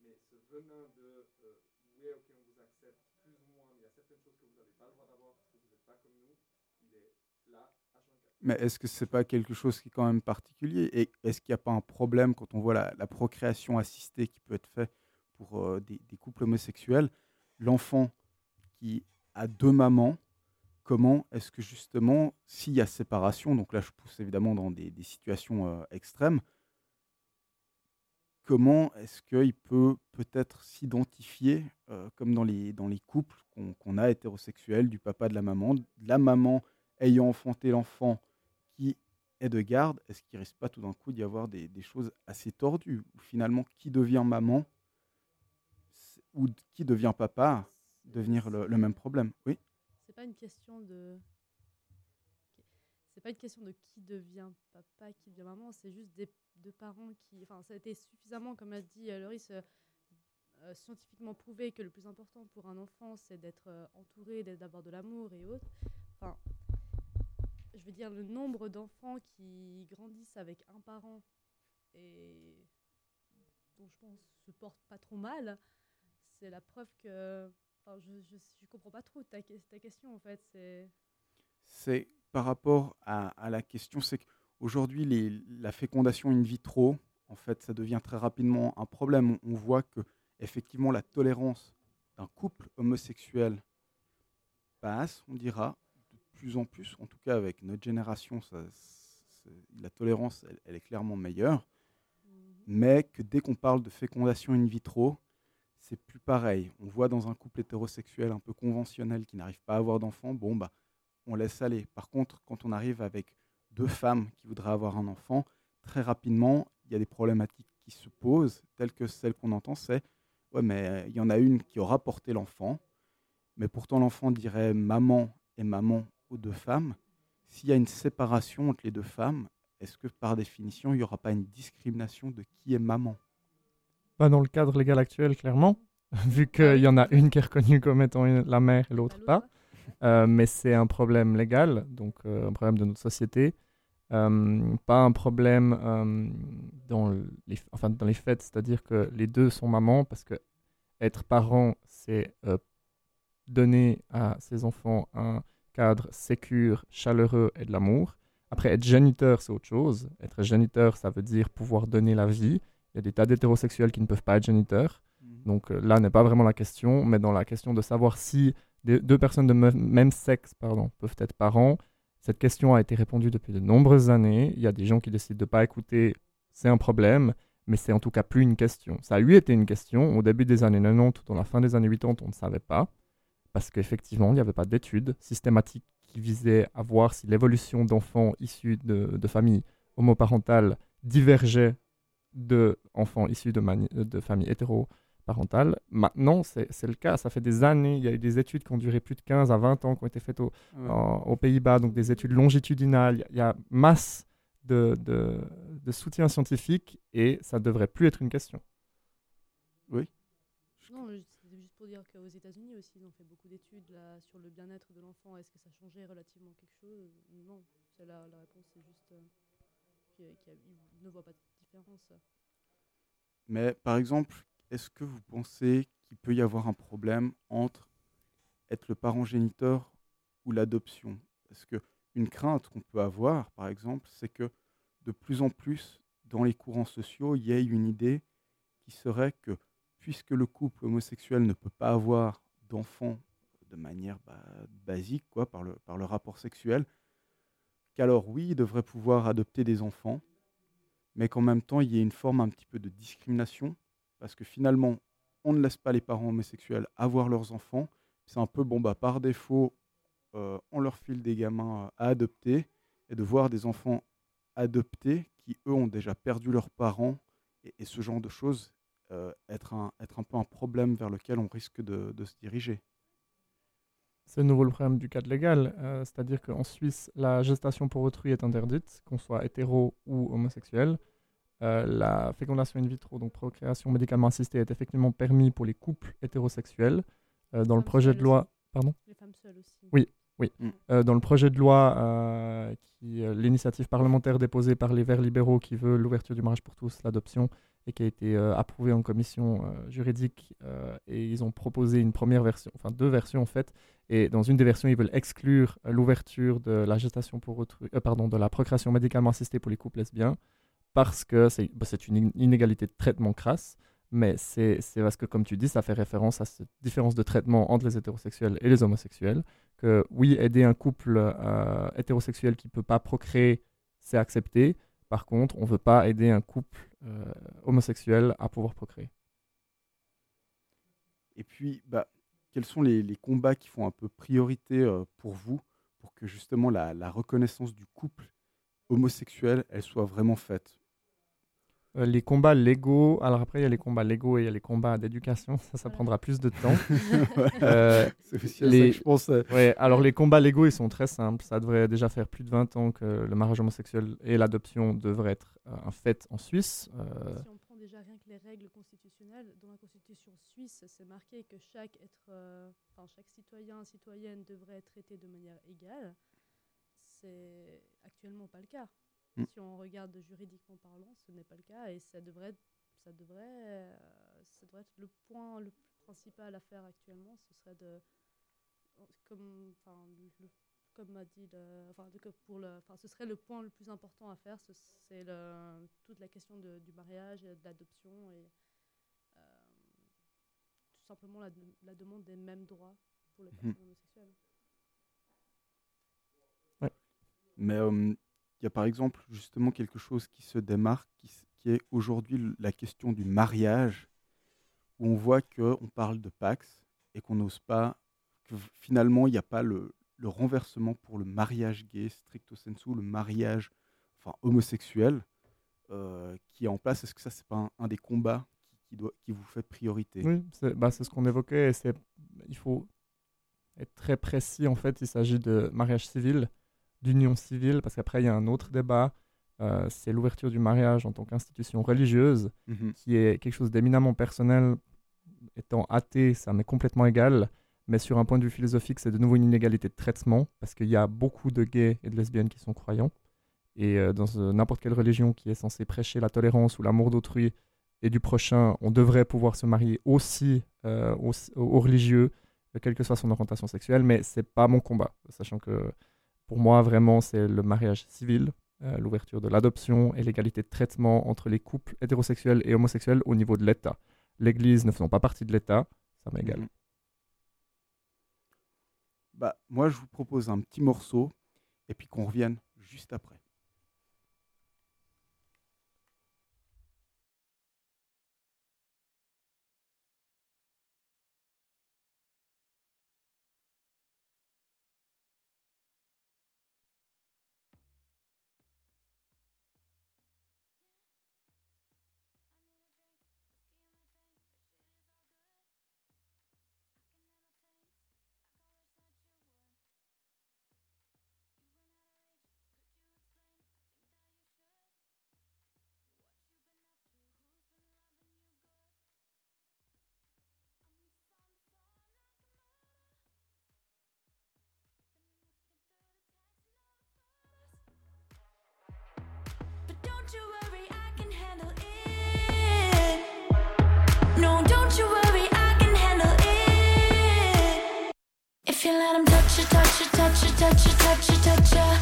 mais ce venin de euh, oui, ok, on vous accepte plus ou moins, mais il y a certaines choses que vous n'avez pas le droit d'avoir parce que vous n'êtes pas comme nous, il est là, H24. Mais est-ce que c'est pas quelque chose qui est quand même particulier? Et est-ce qu'il n'y a pas un problème quand on voit la, la procréation assistée qui peut être faite pour euh, des, couples homosexuels. L'enfant qui a deux mamans, comment est-ce que justement, s'il y a séparation, donc là je pousse évidemment dans des, situations euh, extrêmes, comment est-ce qu'il peut peut-être s'identifier, euh, comme dans les, dans les couples qu'on a hétérosexuels, du papa, de la maman, de la maman ayant enfanté l'enfant qui est de garde, est-ce qu'il risque pas tout d'un coup d'y avoir des, choses assez tordues? Finalement, qui devient maman ou qui devient papa devenir le, même problème Oui C'est pas une question de. C'est pas une question de qui devient papa, qui devient maman, c'est juste des deux parents qui. Enfin, ça a été suffisamment, comme a dit euh, Loris, euh, euh, scientifiquement prouvé que le plus important pour un enfant, c'est d'être euh, entouré, d'avoir de l'amour et autres. Enfin, je veux dire, le nombre d'enfants qui grandissent avec un parent et dont je pense se portent pas trop mal, c'est la preuve que. Enfin, je, je, je comprends pas trop ta, que- ta question en fait. C'est. c'est par rapport à, à la question, c'est qu'aujourd'hui, les- la fécondation in vitro, en fait, ça devient très rapidement un problème. On, on voit que effectivement la tolérance d'un couple homosexuel passe, on dira, de plus en plus, en tout cas avec notre génération, ça- la tolérance, elle, elle est clairement meilleure. Mais que dès qu'on parle de fécondation in vitro, c'est plus pareil. On voit dans un couple hétérosexuel un peu conventionnel qui n'arrive pas à avoir d'enfant, bon, bah, on laisse aller. Par contre, quand on arrive avec deux femmes qui voudraient avoir un enfant, très rapidement, il y a des problématiques qui se posent, telles que celles qu'on entend, c'est ouais, mais il y en a une qui aura porté l'enfant, mais pourtant l'enfant dirait maman et maman aux deux femmes. S'il y a une séparation entre les deux femmes, est-ce que par définition, il n'y aura pas une discrimination de qui est maman? Pas dans le cadre légal actuel, clairement, vu qu'il y en a une qui est reconnue comme étant une- la mère et l'autre pas. Euh, mais c'est un problème légal, donc euh, un problème de notre société. Euh, pas un problème dans, les, enfin, dans les faits, c'est-à-dire que les deux sont mamans, parce que être parent, c'est donner à ses enfants un cadre sécure, chaleureux et de l'amour. Après, être géniteur, c'est autre chose. Être géniteur, ça veut dire pouvoir donner la vie. Il y a des tas d'hétérosexuels qui ne peuvent pas être géniteurs. Donc euh, là n'est pas vraiment la question, mais dans la question de savoir si des- deux personnes de me- même sexe pardon, peuvent être parents, cette question a été répondue depuis de nombreuses années. Il y a des gens qui décident de ne pas écouter, c'est un problème, mais c'est en tout cas plus une question. Ça a eu été une question au début des années 90, dans la fin des années 80, on ne savait pas, parce qu'effectivement, il n'y avait pas d'études systématiques qui visaient à voir si l'évolution d'enfants issus de, de familles homoparentales divergeait de enfants issus de, de familles hétéroparentales. Maintenant, c'est le cas. Ça fait des années. Il y a eu des études qui ont duré plus de 15 à 20 ans, qui ont été faites au- Ouais. en- aux Pays-Bas, donc des études longitudinales. Il y a- il y, a masse de, de, de soutien scientifique et ça devrait plus être une question. Oui. Non, mais c'était juste pour dire qu'aux États-Unis aussi, ils ont fait beaucoup d'études sur le bien-être de l'enfant. Est-ce que ça changeait relativement quelque chose? Non, c'est la, la réponse, c'est juste euh, qu'ils qu'ils ne voient pas de Mais par exemple, est-ce que vous pensez qu'il peut y avoir un problème entre être le parent géniteur ou l'adoption? Parce que une crainte qu'on peut avoir, par exemple, c'est que de plus en plus, dans les courants sociaux, il y ait une idée qui serait que puisque le couple homosexuel ne peut pas avoir d'enfants de manière bah, basique, quoi, par le, par le rapport sexuel, qu'alors oui, il devrait pouvoir adopter des enfants, mais qu'en même temps, il y ait une forme un petit peu de discrimination, parce que finalement, on ne laisse pas les parents homosexuels avoir leurs enfants. C'est un peu, bon, bah, par défaut, euh, on leur file des gamins euh, à adopter, et de voir des enfants adoptés qui, eux, ont déjà perdu leurs parents, et, ce genre de choses, euh, être, un, être un peu un problème vers lequel on risque de se diriger. C'est de nouveau le problème du cadre légal, euh, c'est-à-dire qu'en Suisse, la gestation pour autrui est interdite, qu'on soit hétéro ou homosexuel. Euh, la fécondation in vitro, donc procréation médicalement assistée, est effectivement permis pour les couples hétérosexuels. Euh, dans le projet de loi, aussi. pardon. Les femmes seules aussi. Oui, oui. Mm. Euh, dans le projet de loi, euh, qui euh, l'initiative parlementaire déposée par les Verts libéraux qui veut l'ouverture du mariage pour tous, l'adoption, et qui a été euh, approuvé en commission juridique. et ils ont proposé une première version, enfin deux versions en fait. Et dans une des versions, ils veulent exclure l'ouverture de la gestation pour autrui, pardon, de la procréation médicalement assistée pour les couples lesbiens, parce que c'est bah, une in- inégalité de traitement crasse. Mais c'est parce que, comme tu dis, ça fait référence à cette différence de traitement entre les hétérosexuels et les homosexuels. Que oui, aider un couple euh, hétérosexuel qui ne peut pas procréer, c'est accepté. Par contre, on ne veut pas aider un couple euh, homosexuel à pouvoir procréer. Et puis, bah, quels sont les, les combats qui font un peu priorité euh, pour vous, pour que justement la, la reconnaissance du couple homosexuel, elle soit vraiment faite? Euh, les combats légaux, alors après il y a les combats légaux et il y a les combats d'éducation, ça, ça prendra plus de temps. Euh, Ouais. C'est aussi à ça que je pensais. Ouais, alors les combats légaux ils sont très simples, ça devrait déjà faire plus de 20 ans que le mariage homosexuel et l'adoption devraient être euh, un fait en Suisse. Euh, Si on prend déjà rien que les règles constitutionnelles, dans la constitution suisse, c'est marqué que chaque, être, euh, enfin, chaque citoyen, citoyenne devrait être traité de manière égale. C'est actuellement pas le cas. Mm. Si on regarde juridiquement parlant, ce n'est pas le cas et ça devrait, ça devrait, euh, ça devrait être le point le plus principal à faire actuellement. Ce serait de, comme, enfin, le- comme m'a dit, le, enfin, de- pour le, enfin, ce serait le point le plus important à faire. ce- C'est le- toute la question de- du mariage, et de l'adoption et euh, tout simplement la, de- la demande des mêmes droits pour les Mhm. personnes homosexuelles. Mais euh, y a par exemple justement quelque chose qui se démarque, qui, est aujourd'hui la question du mariage, où on voit qu'on parle de Pax et qu'on n'ose pas, que finalement, il n'y a pas le, renversement pour le mariage gay, stricto sensu, le mariage enfin, homosexuel euh, qui est en place. Est-ce que ça, c'est pas un, des combats qui, vous fait priorité? Oui, c'est bah, c'est ce qu'on évoquait. Il faut être très précis. En fait, il s'agit de mariage civil, d'union civile, parce qu'après, il y a un autre débat. euh, c'est l'ouverture du mariage en tant qu'institution religieuse, Mhm. qui est quelque chose d'éminemment personnel. Étant athée, ça m'est complètement égal. Mais sur un point de vue philosophique, c'est de nouveau une inégalité de traitement, parce qu'il y a beaucoup de gays et de lesbiennes qui sont croyants. Et euh, dans euh, n'importe quelle religion qui est censée prêcher la tolérance ou l'amour d'autrui et du prochain, on devrait pouvoir se marier aussi aux, aux religieux, quelle que soit son orientation sexuelle, mais c'est pas mon combat, sachant que pour moi, vraiment, c'est le mariage civil, euh, l'ouverture de l'adoption et l'égalité de traitement entre les couples hétérosexuels et homosexuels au niveau de l'État. L'Église ne faisant pas partie de l'État, ça m'égale. Bah, moi, je vous propose un petit morceau et puis qu'on revienne juste après. Touch you, worry I can handle it If you let him touch you, touch you, touch you, touch you, touch you.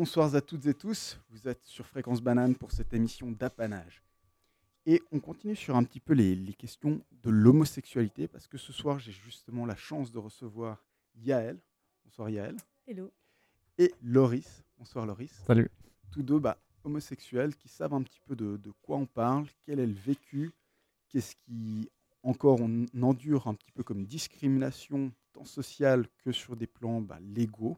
Rebonsoir à toutes et tous, vous êtes sur Fréquence Banane pour cette émission d'apanage. Et on continue sur un petit peu les, les questions de l'homosexualité, parce que ce soir j'ai justement la chance de recevoir Yael. Bonsoir Yael. Hello. Et Loris. Bonsoir Loris. Salut. Tous deux bah, homosexuels qui savent un petit peu de, de quoi on parle, quel est le vécu, qu'est-ce qui encore on endure un petit peu comme discrimination tant sociale que sur des plans bah, légaux.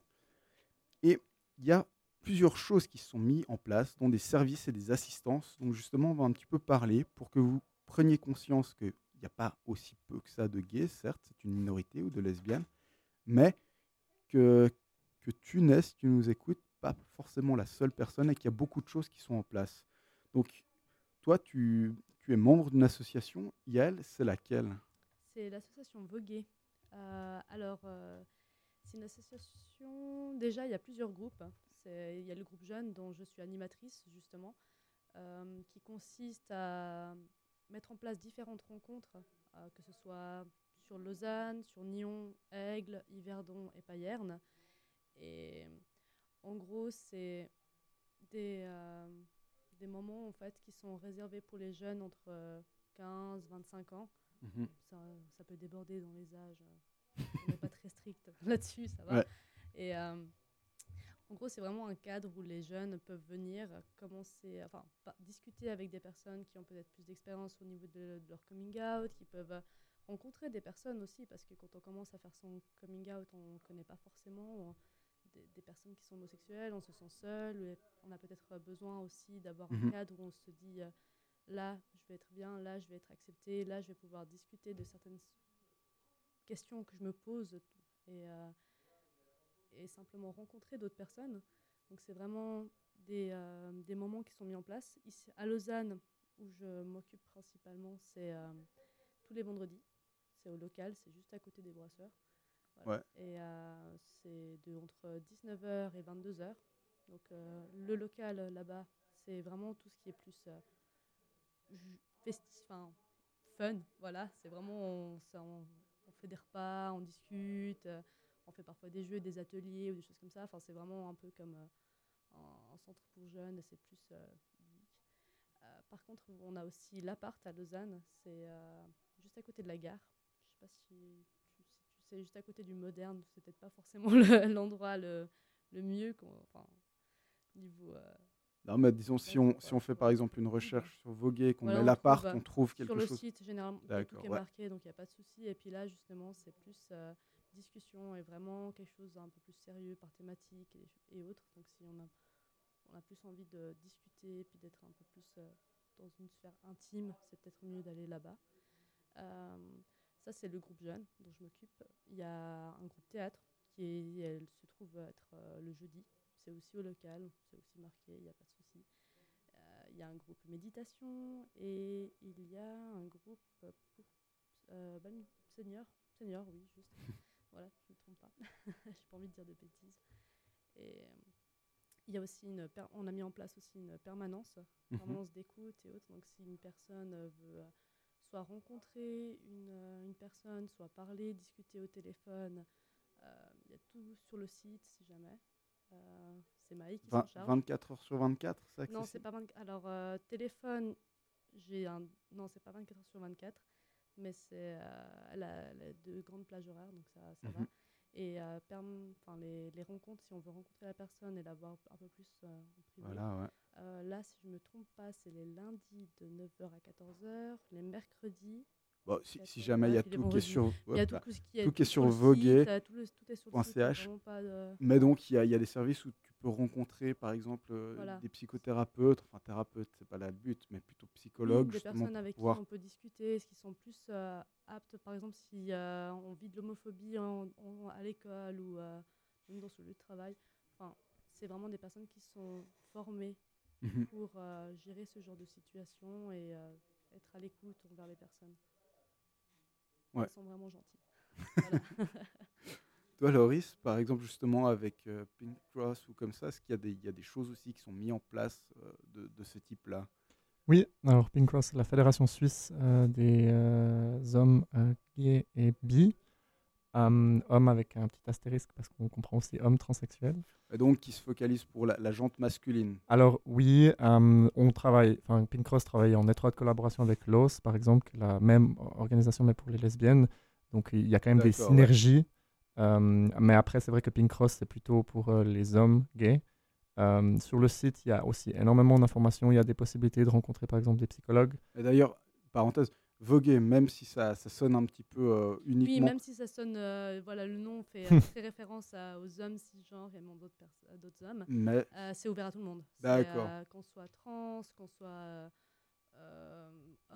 Et il y a plusieurs choses qui sont mises en place, dont des services et des assistances. Donc justement, on va un petit peu parler pour que vous preniez conscience qu'il n'y a pas aussi peu que ça de gays, certes, c'est une minorité ou de lesbiennes, mais que, que tu n'es, si tu nous écoutes, pas forcément la seule personne et qu'il y a beaucoup de choses qui sont en place. Donc, toi, tu, tu es membre d'une association. Yael, c'est laquelle? C'est l'association Voguer. Euh, alors, euh, c'est une association. Déjà, il y a plusieurs groupes. Il y a le groupe jeune dont je suis animatrice, justement, euh, qui consiste à mettre en place différentes rencontres, euh, que ce soit sur Lausanne, sur Nyon, Aigle, Yverdon et Payerne. Et en gros, c'est des, euh, des moments en fait, qui sont réservés pour les jeunes entre euh, 15 25 ans. Mhm. ça, ça peut déborder dans les âges. On n'est pas très strict là-dessus, ça va. Ouais. Et en gros, c'est vraiment un cadre où les jeunes peuvent venir commencer, enfin, pas- discuter avec des personnes qui ont peut-être plus d'expérience au niveau de, de leur coming out, qui peuvent euh, rencontrer des personnes aussi, parce que quand on commence à faire son coming out, on ne connaît pas forcément euh, des, des personnes qui sont homosexuelles, on se sent seul, on a peut-être besoin aussi d'avoir Mhm. un cadre où on se dit euh, là, je vais être bien, là, je vais être accepté, là, je vais pouvoir discuter de certaines questions que je me pose et, euh, et simplement rencontrer d'autres personnes. Donc c'est vraiment des, euh, des moments qui sont mis en place. Ici, à Lausanne, où je m'occupe principalement, c'est euh, tous les vendredis. C'est au local, c'est juste à côté des brasseurs. Voilà. Ouais. Et euh, c'est de entre 19h et 22h. Donc le local là-bas, c'est vraiment tout ce qui est plus ju- festi- enfin, fun. Voilà, c'est vraiment on, ça, on, on fait des repas, on discute, on fait parfois des jeux, des ateliers ou des choses comme ça. Enfin, c'est vraiment un peu comme euh, un, un centre pour jeunes. C'est plus euh, geek. Euh, par contre, on a aussi l'appart à Lausanne. C'est juste à côté de la gare. Je sais pas si tu, si tu sais, juste à côté du moderne. C'est peut-être pas forcément le- l'endroit le, le mieux. qu'on- Enfin, niveau. Non, mais disons, si on, si on fait par exemple une recherche sur Voguer, qu'on Voilà, met l'appart, on trouve quelque sur le chose. site, généralement, tout est ouais. marqué, donc il n'y a pas de souci. Et puis là, justement, c'est plus euh, discussion et vraiment quelque chose d'un peu plus sérieux par thématique et, et autres. Donc si on a, on a plus envie de discuter puis d'être un peu plus euh, dans une sphère intime, c'est peut-être mieux d'aller là-bas. Euh, ça, c'est le groupe jeune dont je m'occupe. Il y a un groupe théâtre qui est, se trouve être euh, le jeudi. C'est aussi au local, c'est aussi marqué, il n'y a pas de souci. Il y a un groupe méditation et il y a un groupe pour bah, senior. Senior, oui, juste. voilà, je ne me trompe pas. J'ai pas envie de dire de bêtises. Et euh, il y a aussi une on a mis en place aussi une permanence, Mhm. permanence d'écoute et autres. Donc si une personne euh, veut euh, soit rencontrer une, une personne, soit parler, discuter au téléphone, euh, il y a tout sur le site si jamais. Euh, c'est Maï qui s'en charge. 24 heures sur 24, c'est Non, c'est pas 24. Alors, euh, téléphone, j'ai un. Non, c'est pas 24 heures sur 24, mais c'est. euh, elle, a, elle a de grandes plages horaires, donc ça, ça va. Mhm. Et euh, perm- les, les rencontres, si on veut rencontrer la personne et la voir un peu plus euh, en privé. Voilà, ouais. euh, là, si je me trompe pas, c'est les lundis de 9h à 14h, les mercredis. Bon, si, si 14h, jamais il y a tout qui est sur, Il y a hop tout ce qui est, tout qui est sur tout, le- tout est le site, pas de- Mais donc, il y a, il y a des services où tu peux rencontrer, par exemple, euh, Voilà. des psychothérapeutes, enfin thérapeutes, c'est pas là le but, mais plutôt Oui, psychologues, des justement, personnes avec pouvoir- qui on peut discuter, ce qui sont plus euh, aptes, par exemple, si euh, on vit de l'homophobie en- en- à l'école ou euh, même dans ce lieu de travail. Enfin, c'est vraiment des personnes qui sont formées Mhm. pour gérer ce genre de situation et être à l'écoute envers les personnes. Ouais. Elles sont vraiment gentilles. Voilà. Toi, Loris, par exemple, justement, avec euh, Pink Cross ou comme ça, est-ce qu'il y, a des- il y a des choses aussi qui sont mises en place euh, de, de ce type-là? Oui, alors Pink Cross, c'est la fédération suisse euh, des euh, hommes gays et bi. Euh, hommes avec un petit astérisque parce qu'on comprend aussi hommes transsexuels. Et donc, qui se focalise pour la, la jante masculine Alors oui, euh, on travaille, enfin Pink Cross travaille en étroite collaboration avec l'OS, par exemple, la même organisation mais pour les lesbiennes. Donc il y a quand même des ouais. Euh, mais après, c'est vrai que Pink Cross, c'est plutôt pour euh, les hommes gays. Euh, sur le site, il y a aussi énormément d'informations. Il y a des possibilités de rencontrer, par exemple, des psychologues. Et d'ailleurs, parenthèse, voguer, même si ça, ça sonne un petit peu euh, Oui, uniquement. même si ça sonne, euh, voilà, le nom fait référence à- aux hommes cisgenres et même d'autres pers- d'autres hommes. Mais- Euh, c'est ouvert à tout le monde. C'est, D'accord. euh, qu'on soit trans, qu'on soit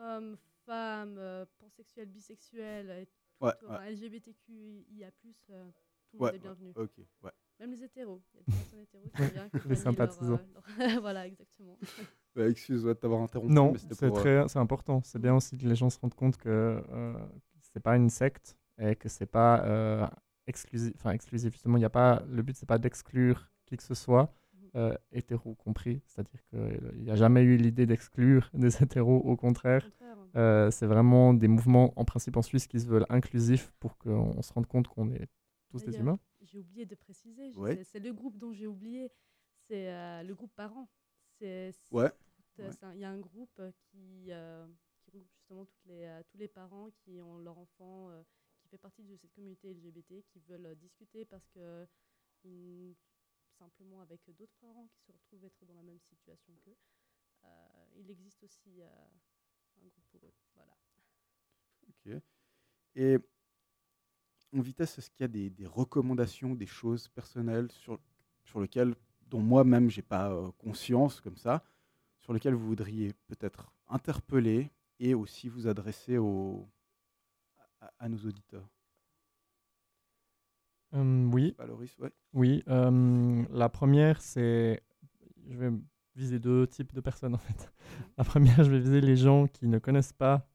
homme, femme, euh, pansexuel, bisexuel, et tout, Ouais. LGBTQIA+, euh, tout le monde est ouais, bienvenu. Même les hétéros. Il y a des personnes hétéros qui Les leur, sympathisants. euh, leur- voilà, exactement. Ouais, excuse-moi de t'avoir interrompu. Non, c'est euh, très, c'est important. C'est bien aussi que les gens se rendent compte que euh, c'est pas une secte et que c'est pas euh, exclusif. Enfin, exclusif. Justement, il y a pas. Le but c'est pas d'exclure qui que ce soit, euh, hétéro compris. C'est-à-dire qu'il n'y a jamais eu l'idée d'exclure des hétéros. Au contraire, Euh, c'est vraiment des mouvements en principe en Suisse qui se veulent inclusifs pour qu'on se rende compte qu'on est tous des humains. J'ai oublié de préciser. Ouais. c'est- le groupe dont j'ai oublié. C'est euh, le groupe parents. C'est. c'est- Ouais. euh, Ouais. c'est un- Il y a un groupe euh, qui, euh, qui regroupe justement toutes les, euh, tous les parents qui ont leur enfant euh, qui fait partie de cette communauté LGBT qui veulent euh, discuter parce que simplement avec d'autres parents qui se retrouvent être dans la même situation qu'eux. euh, il existe aussi euh, un groupe pour eux. Voilà. Ok. Et en vitesse, est-ce qu'il y a des, recommandations, des choses personnelles sur, sur lesquelles, dont moi-même, j'ai pas euh, conscience comme ça, sur lesquelles vous voudriez peut-être interpeller et aussi vous adresser aux, à, à nos auditeurs? Hum, oui. Ouais. Oui. hum, la première, c'est. Je vais viser deux types de personnes en fait. La première, je vais viser les gens qui ne connaissent pas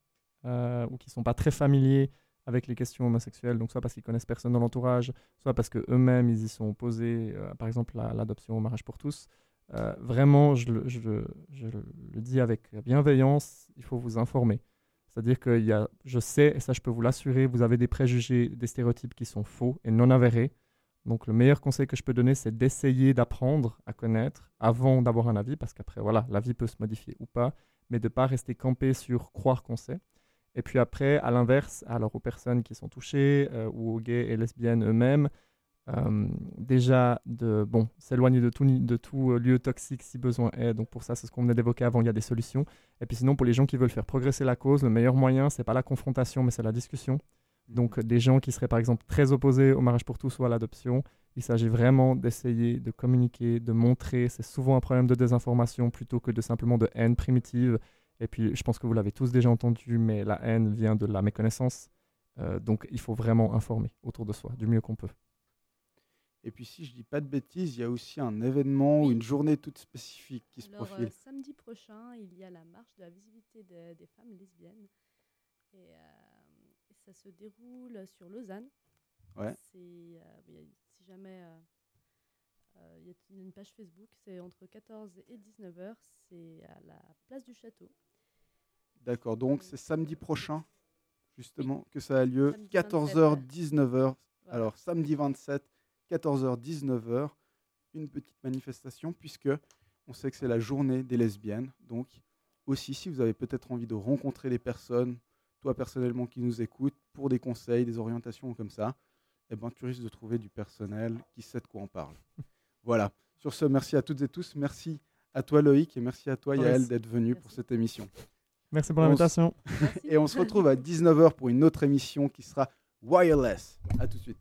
euh, ou qui ne sont pas très familiers avec les questions homosexuelles, donc soit parce qu'ils connaissent personne dans l'entourage, soit parce qu'eux-mêmes ils y sont opposés, euh, par exemple à l'adoption au mariage pour tous. Euh, vraiment, je le, je le- je le dis avec bienveillance, il faut vous informer. C'est-à-dire que y a, je sais, et ça je peux vous l'assurer, vous avez des préjugés, des stéréotypes qui sont faux et non avérés. Donc le meilleur conseil que je peux donner, c'est d'essayer d'apprendre à connaître avant d'avoir un avis, parce qu'après, voilà, l'avis peut se modifier ou pas, mais de ne pas rester campé sur croire qu'on sait. Et puis après, à l'inverse, alors aux personnes qui sont touchées euh, ou aux gays et lesbiennes eux-mêmes, euh, déjà de bon s'éloigner de tout, ni- de tout euh, lieu toxique si besoin est. Donc pour ça, c'est ce qu'on venait d'évoquer avant, il y a des solutions. Et puis sinon, pour les gens qui veulent faire progresser la cause, le meilleur moyen, c'est pas la confrontation, mais c'est la discussion. Donc euh, des gens qui seraient par exemple très opposés au mariage pour tous ou à l'adoption, il s'agit vraiment d'essayer de communiquer, de montrer. C'est souvent un problème de désinformation plutôt que de simplement de haine primitive. Et puis je pense que vous l'avez tous déjà entendu, mais la haine vient de la méconnaissance. Euh, donc il faut vraiment informer autour de soi du mieux qu'on peut. Et puis si je dis pas de bêtises, il y a aussi un événement ou une journée toute spécifique qui se Alors, profile. euh, samedi prochain, il y a la marche de la visibilité des- des femmes lesbiennes. Et, euh, et ça se déroule sur Lausanne. Ouais. Euh, si jamais euh, euh, il y a une page Facebook, c'est entre 14 et 19 heures. C'est à la place du château. D'accord, donc c'est samedi prochain, justement, que ça a lieu, Samedi 14h, 27, 19h. Voilà. Alors, samedi 27, 14h, 19h, une petite manifestation, puisque on sait que c'est la journée des lesbiennes. Donc, aussi, si vous avez peut-être envie de rencontrer des personnes, toi personnellement qui nous écoutes, pour des conseils, des orientations comme ça, eh ben, tu risques de trouver du personnel qui sait de quoi on parle. voilà. Sur ce, merci à toutes et tous. Merci à toi, Loïc, et merci à toi. Yael, d'être venu pour cette émission. Merci pour s- l'invitation. Et on se retrouve à 19h pour une autre émission qui sera wireless. À tout de suite.